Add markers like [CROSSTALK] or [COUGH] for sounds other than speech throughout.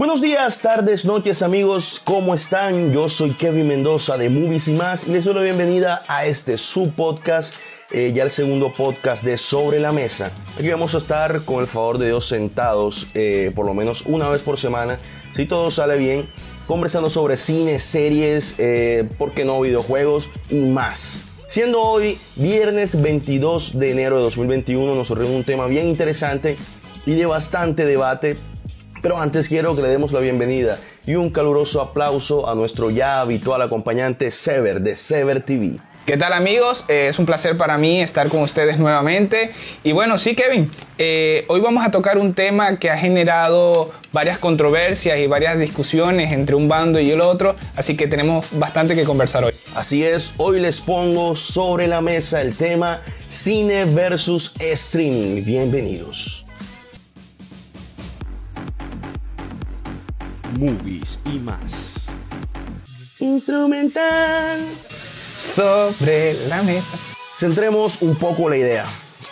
Buenos días, tardes, noches amigos, ¿cómo están? Yo soy Kevin Mendoza de Movies y más y les doy la bienvenida a este su podcast, eh, ya el segundo podcast de Sobre la Mesa. Aquí vamos a estar con el favor de Dios sentados eh, por lo menos una vez por semana, si todo sale bien, conversando sobre cine, series, eh, por qué no videojuegos y más. Siendo hoy viernes 22 de enero de 2021, nos reúne un tema bien interesante y de bastante debate pero antes quiero que le demos la bienvenida y un caluroso aplauso a nuestro ya habitual acompañante Sever de Sever TV. ¿Qué tal amigos? Eh, es un placer para mí estar con ustedes nuevamente. Y bueno, sí Kevin, eh, hoy vamos a tocar un tema que ha generado varias controversias y varias discusiones entre un bando y el otro, así que tenemos bastante que conversar hoy. Así es, hoy les pongo sobre la mesa el tema cine versus streaming. Bienvenidos. Movies y más. Instrumental. Sobre la mesa. Centremos un poco la idea.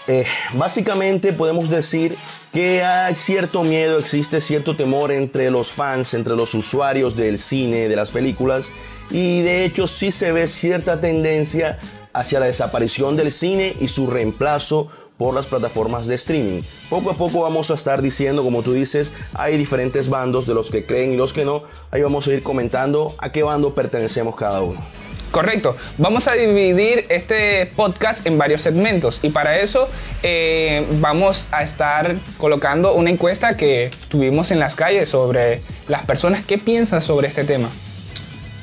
Eh, básicamente podemos decir que hay cierto miedo, existe cierto temor entre los fans, entre los usuarios del cine, de las películas, y de hecho sí se ve cierta tendencia hacia la desaparición del cine y su reemplazo por las plataformas de streaming. Poco a poco vamos a estar diciendo, como tú dices, hay diferentes bandos de los que creen y los que no. Ahí vamos a ir comentando a qué bando pertenecemos cada uno. Correcto. Vamos a dividir este podcast en varios segmentos y para eso eh, vamos a estar colocando una encuesta que tuvimos en las calles sobre las personas que piensan sobre este tema.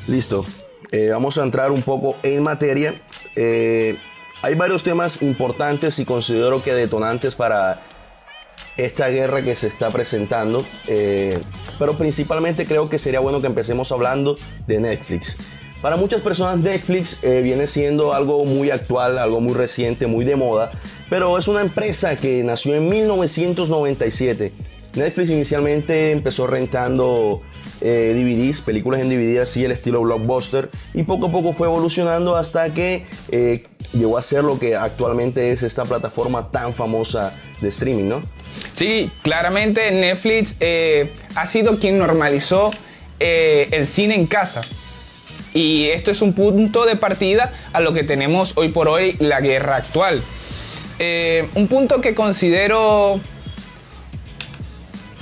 Listo. Eh, vamos a entrar un poco en materia. Eh, hay varios temas importantes y considero que detonantes para esta guerra que se está presentando, eh, pero principalmente creo que sería bueno que empecemos hablando de Netflix. Para muchas personas Netflix eh, viene siendo algo muy actual, algo muy reciente, muy de moda, pero es una empresa que nació en 1997. Netflix inicialmente empezó rentando eh, DVDs, películas en DVD así el estilo blockbuster y poco a poco fue evolucionando hasta que eh, llegó a ser lo que actualmente es esta plataforma tan famosa de streaming, ¿no? Sí, claramente Netflix eh, ha sido quien normalizó el cine en casa. Y esto es un punto de partida a lo que tenemos hoy por hoy la guerra actual. un punto que considero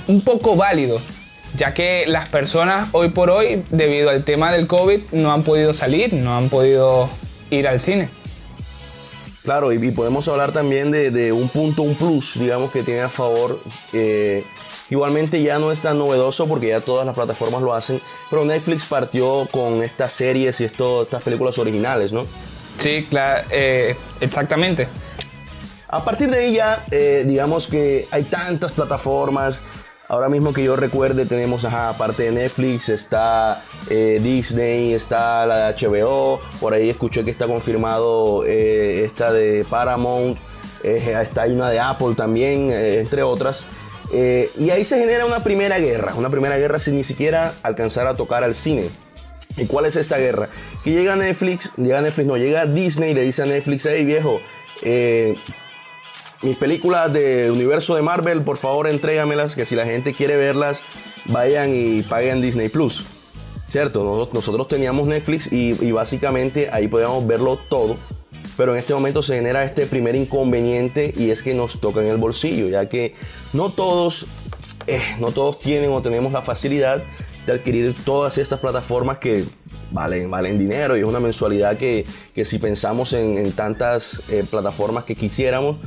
un poco válido ya que las personas hoy por hoy, debido al tema del COVID, no han podido salir, no han podido ir al cine. Claro, y, podemos hablar también de, un punto, un plus, digamos, que tiene a favor. Eh, igualmente ya no es tan novedoso porque ya todas las plataformas lo hacen, pero Netflix partió con estas series y estas películas originales, ¿no? Sí, claro, eh, exactamente. A partir de ahí ya, eh, digamos que hay tantas plataformas, Ahora mismo que yo recuerde, tenemos, ajá, aparte de Netflix, está eh, Disney, está la de HBO, por ahí escuché que está confirmado eh, esta de Paramount, eh, está hay una de Apple también, entre otras. y ahí se genera una primera guerra, una primera guerra sin ni siquiera alcanzar a tocar al cine. ¿Y cuál es esta guerra? Que llega Netflix, llega Netflix, no, llega Disney y le dice a Netflix, hey viejo, mis películas del universo de Marvel, por favor entrégamelas, que si la gente quiere verlas, vayan y paguen Disney Plus. ¿Cierto? Nosotros, teníamos Netflix y, básicamente ahí podíamos verlo todo. Pero en este momento se genera este primer inconveniente y es que nos toca en el bolsillo, ya que no todos, eh, no todos tienen o tenemos la facilidad de adquirir todas estas plataformas que valen, valen dinero y es una mensualidad que, si pensamos en, tantas eh, plataformas que quisiéramos,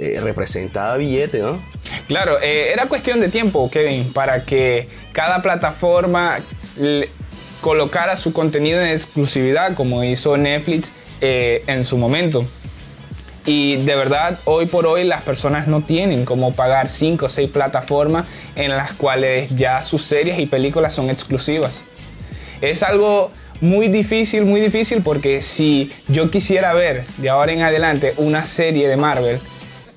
eh, representaba billete, ¿no? Claro, eh, era cuestión de tiempo, Kevin, para que cada plataforma colocara su contenido en exclusividad, como hizo Netflix eh, en su momento. Y de verdad, hoy por hoy las personas no tienen como pagar 5 o 6 plataformas en las cuales ya sus series y películas son exclusivas. Es algo muy difícil, muy difícil porque si yo quisiera ver de ahora en adelante una serie de Marvel,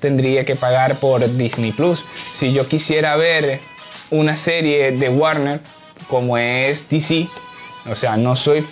tendría que pagar por Disney Plus. Si yo quisiera ver una serie de Warner como es DC, o sea, no soy,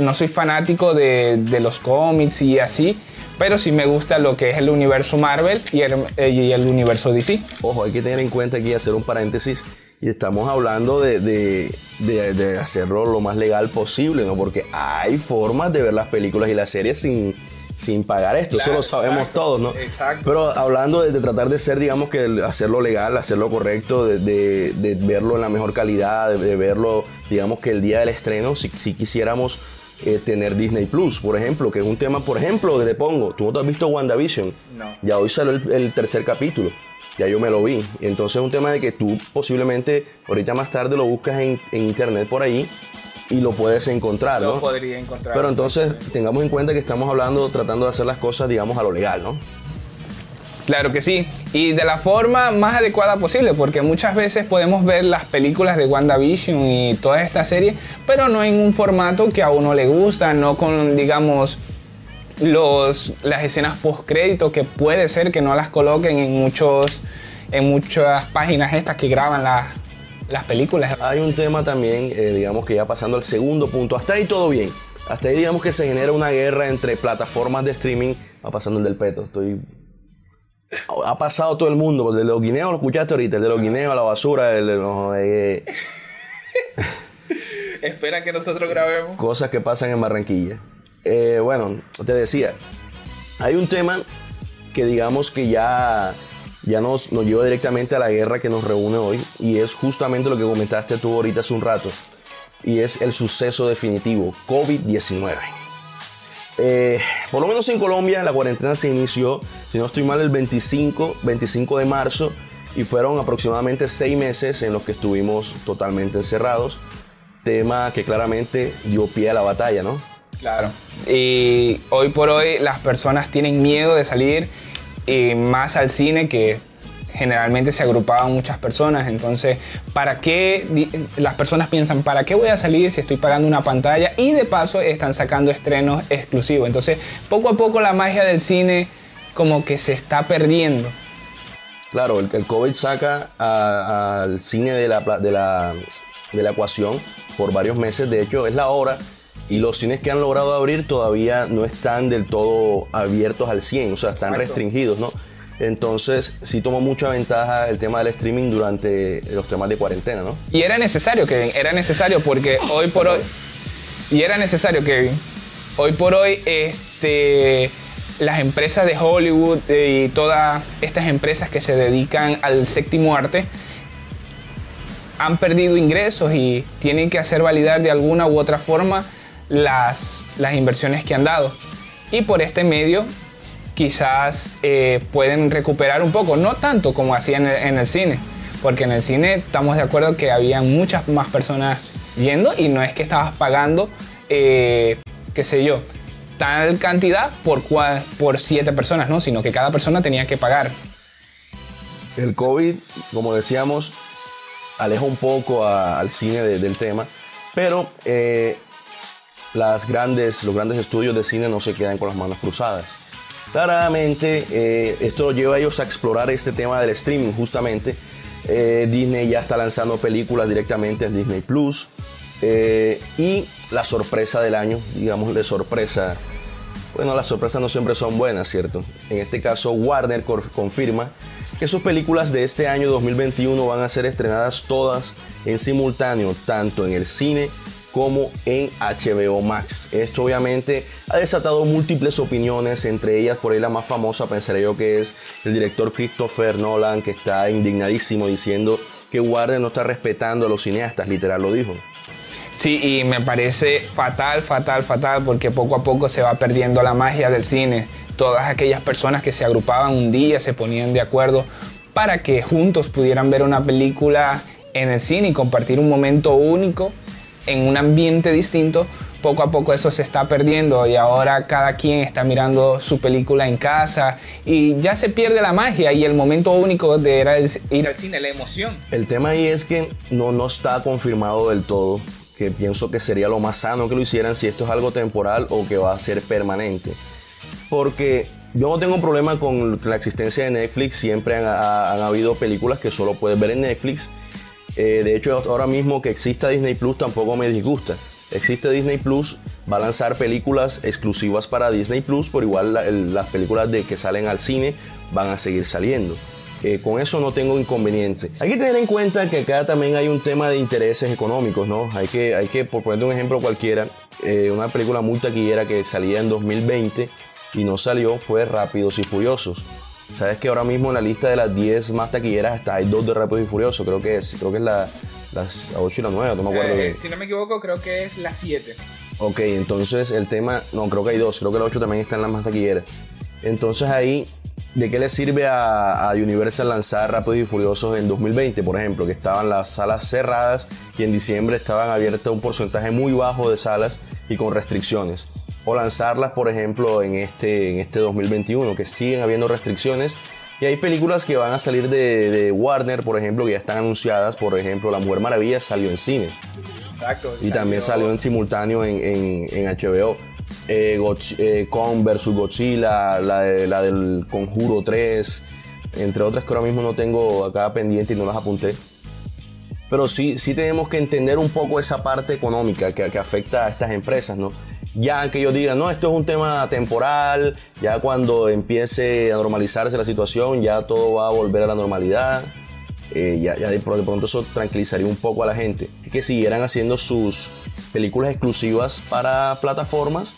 no soy fanático de, los cómics y así, pero sí me gusta lo que es el universo Marvel y el, y el universo DC. Ojo, hay que tener en cuenta aquí hacer un paréntesis Y estamos hablando de, de, de, hacerlo lo más legal posible, ¿no? Porque hay formas de ver las películas y las series sin, sin pagar esto, eso lo sabemos todos, ¿no? Exacto. Pero hablando de, tratar de ser, digamos que hacerlo legal, hacerlo correcto, de, verlo en la mejor calidad, de, verlo, digamos que el día del estreno, si, si quisiéramos eh, tener Disney Plus, por ejemplo, que es un tema, por ejemplo, que te pongo, tú no te has visto WandaVision. No. Ya hoy salió el, tercer capítulo. Ya yo me lo vi. Entonces es un tema de que tú posiblemente ahorita más tarde lo buscas en, internet por ahí y lo puedes encontrar, ¿no? Lo podría encontrar. Pero entonces tengamos en cuenta que estamos hablando, tratando de hacer las cosas, digamos, a lo legal, ¿no? Claro que sí, y de la forma más adecuada posible, porque muchas veces podemos ver las películas de WandaVision y toda esta serie, pero no en un formato que a uno le gusta, no con, digamos, los, las escenas post crédito que puede ser que no las coloquen en, muchos, en muchas páginas estas que graban las, las películas. Hay un tema también, eh, digamos que ya pasando al segundo punto, hasta ahí todo bien, hasta ahí digamos que se genera una guerra entre plataformas de streaming, va pasando el del peto, estoy ha pasado todo el mundo. El de los guineos lo escuchaste ahorita. El de los guineos, la basura, el de los. Eh, [LAUGHS] Espera que nosotros grabemos. Cosas que pasan en Barranquilla. Eh, bueno, te decía. Hay un tema que digamos que ya, ya nos, nos lleva directamente a la guerra que nos reúne hoy. Y es justamente lo que comentaste tú ahorita hace un rato. Y es el suceso definitivo: COVID-19. Eh, por lo menos en Colombia la cuarentena se inició, si no estoy mal, el 25, 25 de marzo y fueron aproximadamente seis meses en los que estuvimos totalmente encerrados. Tema que claramente dio pie a la batalla, ¿no? Claro. Y hoy por hoy las personas tienen miedo de salir y más al cine que generalmente se agrupaban muchas personas, entonces, ¿para qué las personas piensan, ¿para qué voy a salir si estoy pagando una pantalla? Y de paso están sacando estrenos exclusivos. Entonces, poco a poco la magia del cine como que se está perdiendo. Claro, el, el COVID saca al cine de la, de, la, de la ecuación por varios meses, de hecho es la hora y los cines que han logrado abrir todavía no están del todo abiertos al 100, o sea, están restringidos, ¿no? Entonces, sí tomó mucha ventaja el tema del streaming durante los temas de cuarentena, ¿no? Y era necesario, Kevin, era necesario porque hoy por hoy. Y era necesario, Kevin. Hoy por hoy, este. Las empresas de Hollywood y todas estas empresas que se dedican al séptimo arte han perdido ingresos y tienen que hacer validar de alguna u otra forma las, las inversiones que han dado. Y por este medio quizás eh, pueden recuperar un poco, no tanto como hacían en el, cine, porque en el cine estamos de acuerdo que había muchas más personas yendo y no es que estabas pagando, eh, qué sé yo, tal cantidad por, por siete personas, ¿no? sino que cada persona tenía que pagar. El COVID, como decíamos, aleja un poco al cine del tema, pero eh, las grandes, los grandes estudios de cine no se quedan con las manos cruzadas. Claramente, eh, esto lleva a ellos a explorar este tema del streaming justamente. Eh, Disney ya está lanzando películas directamente en Disney Plus. Eh, y la sorpresa del año, digamos de sorpresa. Bueno, las sorpresas no siempre son buenas, ¿cierto? En este caso, Warner confirma que sus películas de este año 2021 van a ser estrenadas todas en simultáneo, tanto en el cine como en HBO Max. Esto obviamente ha desatado múltiples opiniones, entre ellas por ahí la más famosa pensaría yo que es el director Christopher Nolan, que está indignadísimo diciendo que Warner no está respetando a los cineastas, literal lo dijo. Sí, y me parece fatal, fatal, fatal, porque poco a poco se va perdiendo la magia del cine. Todas aquellas personas que se agrupaban un día, se ponían de acuerdo para que juntos pudieran ver una película en el cine y compartir un momento único en un ambiente distinto, poco a poco eso se está perdiendo y ahora cada quien está mirando su película en casa y ya se pierde la magia y el momento único de ir al cine, la emoción. El tema ahí es que no, no está confirmado del todo, que pienso que sería lo más sano que lo hicieran si esto es algo temporal o que va a ser permanente. Porque yo no tengo problema con la existencia de Netflix, siempre han, han habido películas que solo puedes ver en Netflix eh, de hecho, ahora mismo que exista Disney Plus tampoco me disgusta. Existe Disney Plus, va a lanzar películas exclusivas para Disney Plus, por igual las películas de que salen al cine van a seguir saliendo. eh, con eso no tengo inconveniente. Hay que tener en cuenta que acá también hay un tema de intereses económicos, ¿no? Hay que, hay que por poner un ejemplo cualquiera, eh, una película muy taquillera que salía en 2020 y no salió fue Rápidos y Furiosos. Sabes que ahora mismo en la lista de las 10 más taquilleras está, hay dos de Rápidos y Furiosos, creo que es, creo que es la, las 8 y la 9, no me acuerdo. Eh, si no me equivoco, creo que es la 7. Ok, entonces el tema, no, creo que hay dos, creo que la 8 también está en las más taquilleras. Entonces ahí ¿De qué le sirve a, Universal lanzar Rápidos y Furiosos en 2020, por ejemplo, que estaban las salas cerradas y en diciembre estaban abiertas un porcentaje muy bajo de salas y con restricciones? O lanzarlas, por ejemplo, en este, en este 2021, que siguen habiendo restricciones. Y hay películas que van a salir de, Warner, por ejemplo, que ya están anunciadas. Por ejemplo, La Mujer Maravilla salió en cine. Exacto. Y también salió en simultáneo en, en, en HBO eh, eh, Kong vs Godzilla, la, la, del Conjuro 3, entre otras que ahora mismo no tengo acá pendiente y no las apunté. Pero sí, sí tenemos que entender un poco esa parte económica que, que afecta a estas empresas, ¿no? Ya que ellos digan, no, esto es un tema temporal, ya cuando empiece a normalizarse la situación, ya todo va a volver a la normalidad. Eh, ya, ya de, pronto eso tranquilizaría un poco a la gente. Que siguieran haciendo sus películas exclusivas para plataformas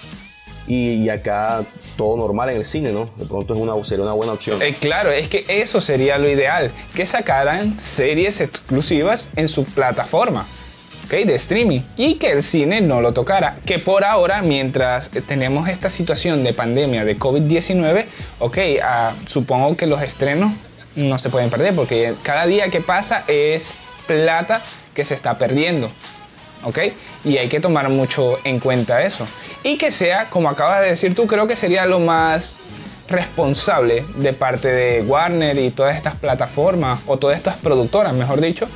y, acá todo normal en el cine, ¿no? De pronto es una, sería una buena opción. Eh, claro, es que eso sería lo ideal, que sacaran series exclusivas en su plataforma. Okay, de streaming y que el cine no lo tocara. Que por ahora, mientras tenemos esta situación de pandemia de COVID-19, ok, ah, supongo que los estrenos no se pueden perder porque cada día que pasa es plata que se está perdiendo. ¿ok? Y hay que tomar mucho en cuenta eso. Y que sea, como acabas de decir tú, creo que sería lo más responsable de parte de Warner y todas estas plataformas, o todas estas productoras, mejor dicho,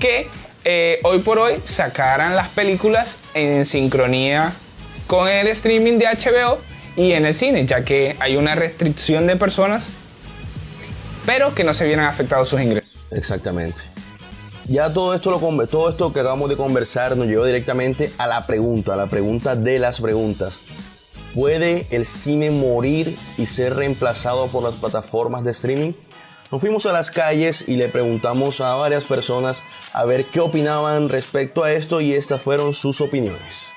que eh, hoy por hoy sacaran las películas en sincronía con el streaming de HBO y en el cine, ya que hay una restricción de personas, pero que no se vieran afectados sus ingresos. Exactamente. Ya todo esto, lo, todo esto que acabamos de conversar nos llevó directamente a la pregunta, a la pregunta de las preguntas. ¿Puede el cine morir y ser reemplazado por las plataformas de streaming? Nos fuimos a las calles y le preguntamos a varias personas a ver qué opinaban respecto a esto y estas fueron sus opiniones.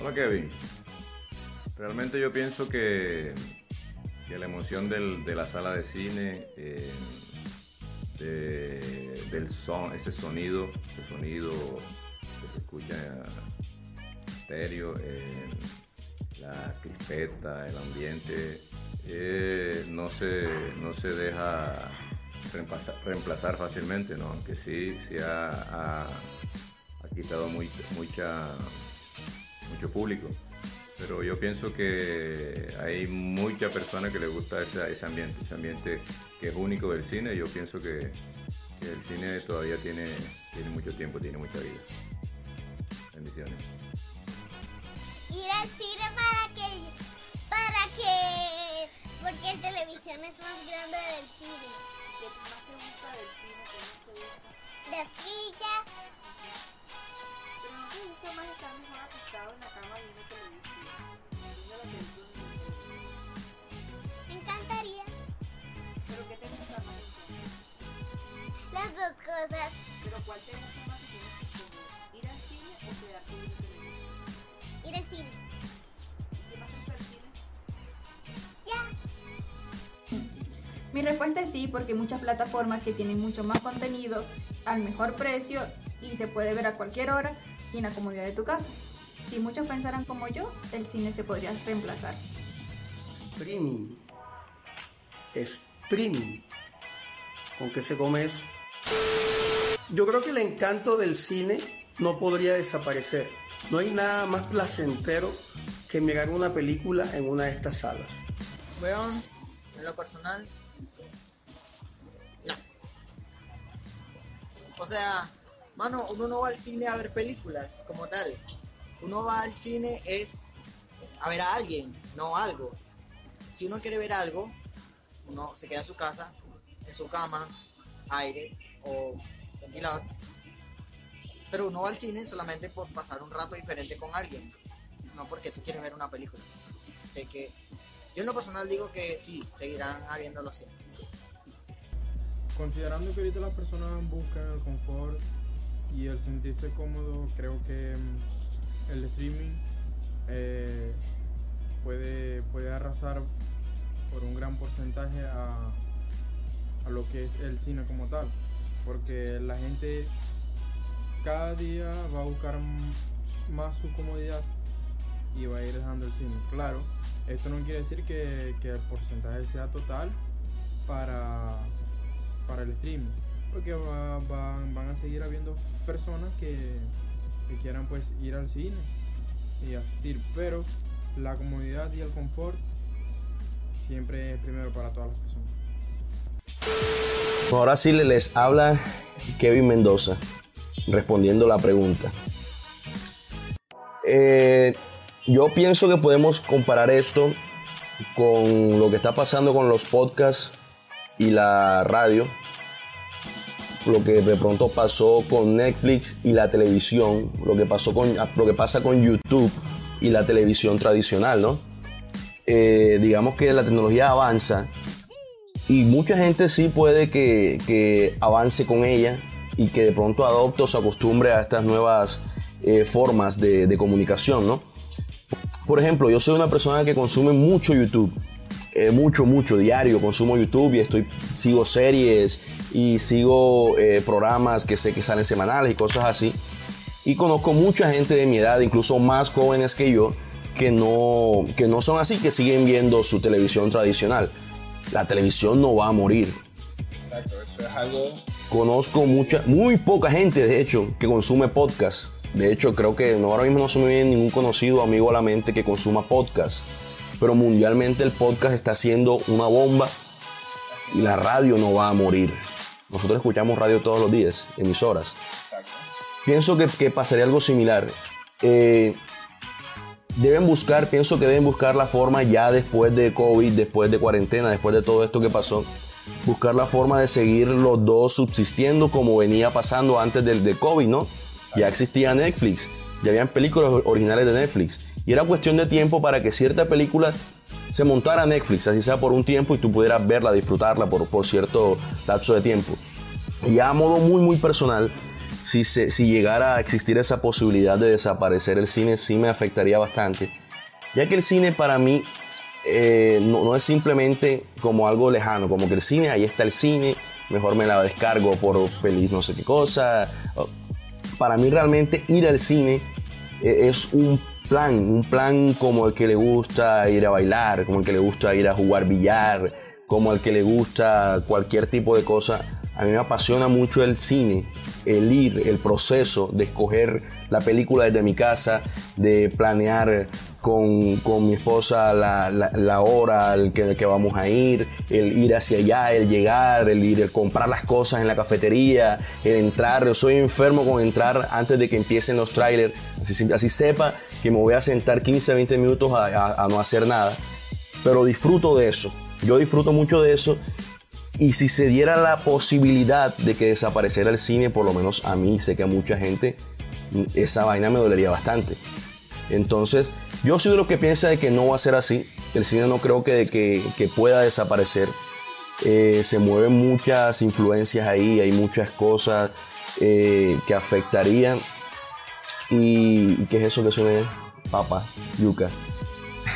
Hola Kevin. Realmente yo pienso que que la emoción de la sala de cine, eh, del son, ese sonido, ese sonido que se escucha estéreo, la crispeta, el ambiente, eh, no, se, no se deja reemplazar, fácilmente, ¿no? aunque sí, sí ha, quitado mucha, mucho público pero yo pienso que hay muchas personas que les gusta ese, ambiente, ese ambiente que es único del cine. Yo pienso que, el cine todavía tiene, tiene mucho tiempo, tiene mucha vida. Bendiciones. Ir al cine porque el televisión es más grande del cine. ¿Qué más te gusta del cine? ¿Qué más te gusta? Las sillas. Pero no te gusta más estar mejor acostado en la cama viendo televisión. Me encantaría. ¿Pero qué te gusta más? Las dos cosas. ¿Pero cuál te gusta más si tienes que ¿Ir al cine o quedarte viendo televisión? Ir al cine. Mi respuesta es sí, porque hay muchas plataformas que tienen mucho más contenido al mejor precio y se puede ver a cualquier hora y en la comodidad de tu casa. Si muchos pensaran como yo, el cine se podría reemplazar. Streaming. Streaming. ¿Con qué se come eso? Yo creo que el encanto del cine no podría desaparecer. No hay nada más placentero que mirar una película en una de estas salas. Bueno, en lo personal, O sea, mano, uno no va al cine a ver películas como tal uno va al cine es a ver a alguien, no algo. Si uno quiere ver algo, uno se queda en su casa, en su cama, aire o ventilador. Pero uno va al cine solamente por pasar un rato diferente con alguien, no porque tú quieres ver una película. aparte que yo en lo personal digo que sí, seguirán habiéndolo siempre. Considerando que ahorita las personas buscan el confort y el sentirse cómodo, creo que mm, el streaming eh, puede, puede arrasar por un gran porcentaje a, a lo que es el cine como tal. Porque la gente cada día va a buscar más su comodidad y va a ir dejando el cine. Claro, esto no quiere decir que el porcentaje sea total para, para el streaming. Porque va- van- a seguir habiendo personas que, quieran pues ir al cine y asistir. Pero la comodidad y el confort siempre es primero para todas las personas. Ahora sí le- les habla Kevin Mendoza respondiendo la pregunta. Eh, yo pienso que podemos comparar esto con lo que está pasando con los podcasts y la radio. Lo que de pronto pasó con Netflix y la televisión. Lo que, pasó con, lo que pasa con YouTube y la televisión tradicional, ¿no? Eh, digamos que la tecnología avanza y mucha gente sí puede que, que avance con ella y que de pronto adopte o se acostumbre a estas nuevas eh, formas de, de comunicación, ¿no? Por ejemplo, yo soy una persona que consume mucho YouTube, eh, mucho, mucho, diario consumo YouTube y estoy, sigo series y sigo eh, programas que sé que salen semanales y cosas así. Y conozco mucha gente de mi edad, incluso más jóvenes que yo, que no, que no son así, que siguen viendo su televisión tradicional. La televisión no va a morir. Exacto, eso es algo Conozco mucha, muy poca gente, de hecho, que consume podcast. De hecho, creo que no, ahora mismo no se me viene ningún conocido amigo a la mente que consuma podcast. Pero mundialmente el podcast está siendo una bomba y la radio no va a morir. Nosotros escuchamos radio todos los días, emisoras. Pienso que, que pasaría algo similar. Eh, deben buscar, pienso que deben buscar la forma ya después de COVID, después de cuarentena, después de todo esto que pasó, buscar la forma de seguir los dos subsistiendo como venía pasando antes del, del COVID, ¿no? Ya existía Netflix, ya habían películas originales de Netflix y era cuestión de tiempo para que cierta película se montara a Netflix, así sea por un tiempo y tú pudieras verla, disfrutarla por, por cierto lapso de tiempo. Y ya a modo muy, muy personal, si, se- si llegara a existir esa posibilidad de desaparecer el cine, sí me afectaría bastante. Ya que el cine para mí eh, no, no es simplemente como algo lejano, como que el cine, ahí está el cine, mejor me la descargo por feliz no sé qué cosa. Para mí realmente ir al cine eh, es un plan, un plan como el que le gusta ir a bailar, como el que le gusta ir a jugar billar, como el que le gusta cualquier tipo de cosa. A mí me apasiona mucho el cine, el ir, el proceso de escoger la película desde mi casa, de planear con, con mi esposa la, la- la hora al que, que vamos a ir, el ir hacia allá, el llegar, el ir, el comprar las cosas en la cafetería, el entrar. Yo soy enfermo con entrar antes de que empiecen los trailers, así, así sepa que me voy a sentar 15, 20 minutos a- a- a no hacer nada pero disfruto de eso. Yo disfruto mucho de eso. Y si se diera la posibilidad de que desapareciera el cine, por lo menos a mí, sé que a mucha gente, esa vaina me dolería bastante. Entonces, yo soy de los que piensa de que no va a ser así. El cine no creo que, que, que pueda desaparecer. Eh, se mueven muchas influencias ahí, hay muchas cosas eh, que afectarían. ¿Y, y qué es eso que suena? Papa, yuca.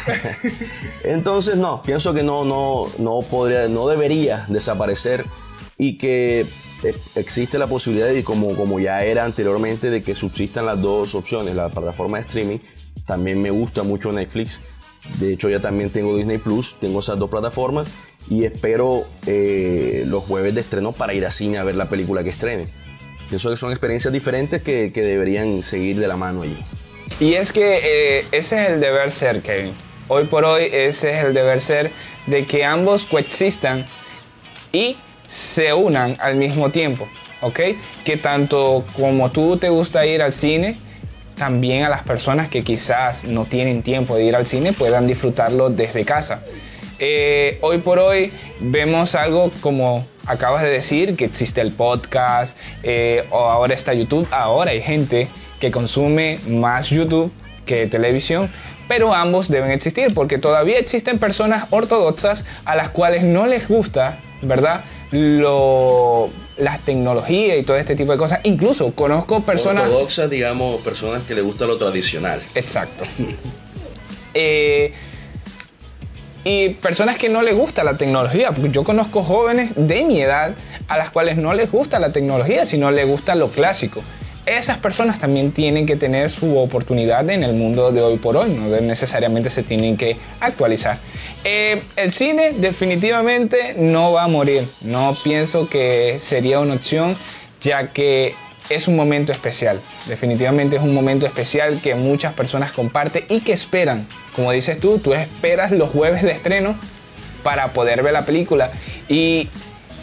[LAUGHS] Entonces, no, pienso que no, no, no podría, no debería desaparecer y que eh, existe la posibilidad de, como, como ya era anteriormente, de que subsistan las dos opciones, la plataforma de streaming. También me gusta mucho Netflix. De hecho, ya también tengo Disney Plus, tengo esas dos plataformas y espero eh, los jueves de estreno para ir a cine a ver la película que estrene. Pienso que son experiencias diferentes que, que deberían seguir de la mano allí. Y es que eh, ese es el deber ser, Kevin. Hoy por hoy ese es el deber ser de que ambos coexistan y se unan al mismo tiempo, ¿ok? Que tanto como tú te gusta ir al cine, también a las personas que quizás no tienen tiempo de ir al cine puedan disfrutarlo desde casa. Eh, hoy por hoy vemos algo como acabas de decir, que existe el podcast, eh, o ahora está YouTube. Ahora hay gente que consume más YouTube que televisión, pero ambos deben existir porque todavía existen personas ortodoxas a las cuales no les gusta, ¿verdad? Lo, la tecnología y todo este tipo de cosas. Incluso conozco personas... Ortodoxas, digamos, personas que les gusta lo tradicional. Exacto. [LAUGHS] Eh, y personas que no les gusta la tecnología, porque yo conozco jóvenes de mi edad a las cuales no les gusta la tecnología, sino les gusta lo clásico. Esas personas también tienen que tener su oportunidad en el mundo de hoy por hoy, no necesariamente se tienen que actualizar. Eh, el cine definitivamente no va a morir, no pienso que sería una opción, ya que es un momento especial, definitivamente es un momento especial que muchas personas comparten y que esperan como dices tú, tú esperas los jueves de estreno para poder ver la película. Y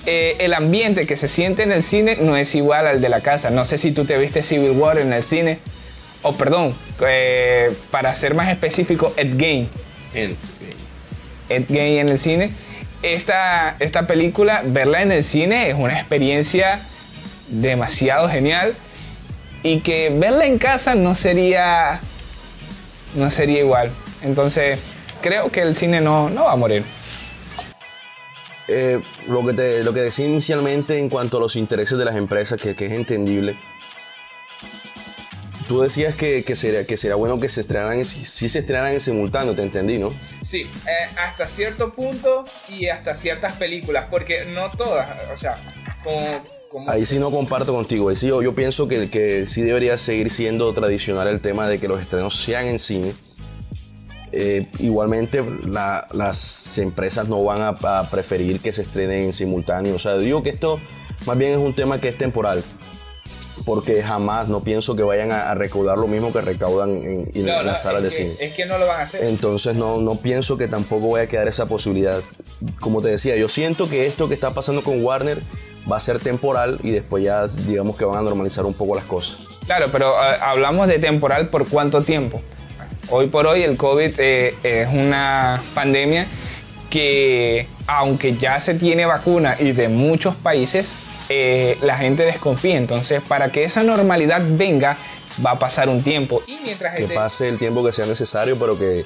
eh, el ambiente que se siente en el cine no es igual al de la casa. No sé si tú te viste Civil War en el cine. O perdón, eh, para ser más específico, Ed Game. Ed Game en el cine. Esta, esta película, verla en el cine es una experiencia demasiado genial. Y que verla en casa no sería. No sería igual. Entonces, creo que el cine no, no va a morir. Eh, lo, que te, lo que decía inicialmente en cuanto a los intereses de las empresas, que, que es entendible. Tú decías que, que, sería, que sería bueno que se estrenaran, si, se estrenaran en simultáneo, te entendí, ¿no? Sí, eh, hasta cierto punto y hasta ciertas películas, porque no todas, o sea, como, Ahí sí no comparto contigo. Ahí sí yo, yo pienso que, que sí debería seguir siendo tradicional el tema de que los estrenos sean en cine eh, igualmente las empresas no van a, preferir que se estrenen en simultáneo. O sea, digo que esto más bien es un tema que es temporal. Porque jamás no pienso que vayan a, recaudar lo mismo que recaudan en, las salas de cine. Es que no lo van a hacer. Entonces no, no pienso que tampoco vaya a quedar esa posibilidad. Como te decía, yo siento que esto que está pasando con Warner va a ser temporal y después ya digamos que van a normalizar un poco las cosas. Claro, pero eh, hablamos de temporal por cuánto tiempo. Hoy por hoy el COVID eh, es una pandemia que aunque ya se tiene vacuna y de muchos países, eh, la gente desconfía. Entonces, para que esa normalidad venga, va a pasar un tiempo. Y mientras que pase el tiempo que sea necesario, pero que,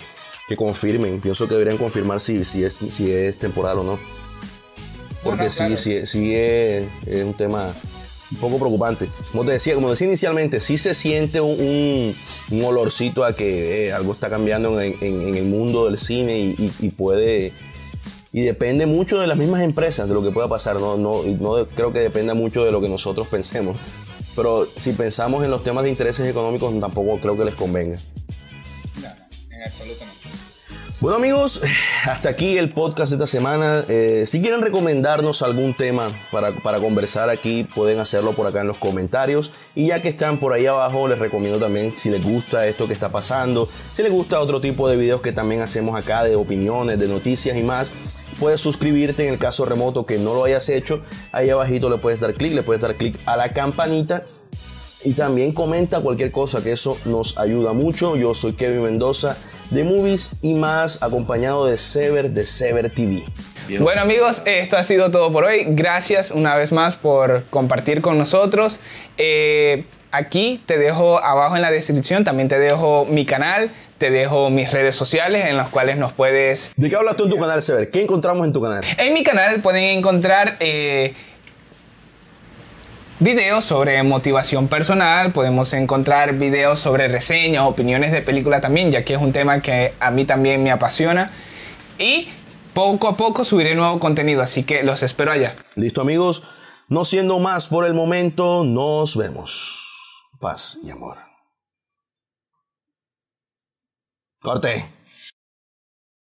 confirmen. Pienso que deberían confirmar si, si, es, si es temporal o no. Porque sí, sí, es un tema un poco preocupante. Como te decía, como decía inicialmente, sí se siente un, olorcito a que eh, algo está cambiando en, el mundo del cine y, puede... Y depende mucho de las mismas empresas, de lo que pueda pasar. No, no, no creo que dependa mucho de lo que nosotros pensemos. Pero si pensamos en los temas de intereses económicos, tampoco creo que les convenga. Bueno amigos, hasta aquí el podcast de esta semana. Eh, si quieren recomendarnos algún tema para, para, conversar aquí, pueden hacerlo por acá en los comentarios. Y ya que están por ahí abajo, les recomiendo también si les gusta esto que está pasando, si les gusta otro tipo de videos que también hacemos acá de opiniones, de noticias y más, puedes suscribirte en el caso remoto que no lo hayas hecho. Ahí abajito le puedes dar clic, le puedes dar clic a la campanita y también comenta cualquier cosa que eso nos ayuda mucho. Yo soy Kevin Mendoza de movies y más, acompañado de Sever de Sever TV. Bueno amigos, esto ha sido todo por hoy. Gracias una vez más por compartir con nosotros. Eh, aquí te dejo abajo en la descripción, también te dejo mi canal, te dejo mis redes sociales en las cuales nos puedes... ¿De qué hablas tú en tu canal, Sever? ¿Qué encontramos en tu canal? En mi canal pueden encontrar... Eh, videos sobre motivación personal, podemos encontrar videos sobre reseñas, opiniones de película también, ya que es un tema que a mí también me apasiona. Y poco a poco subiré nuevo contenido, así que los espero allá. Listo amigos, no siendo más por el momento, nos vemos. Paz y amor. Corte.